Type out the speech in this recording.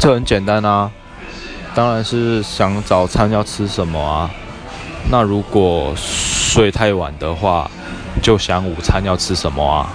这很简单啊当然是想早餐要吃什么啊。那如果睡太晚的话就想午餐要吃什么啊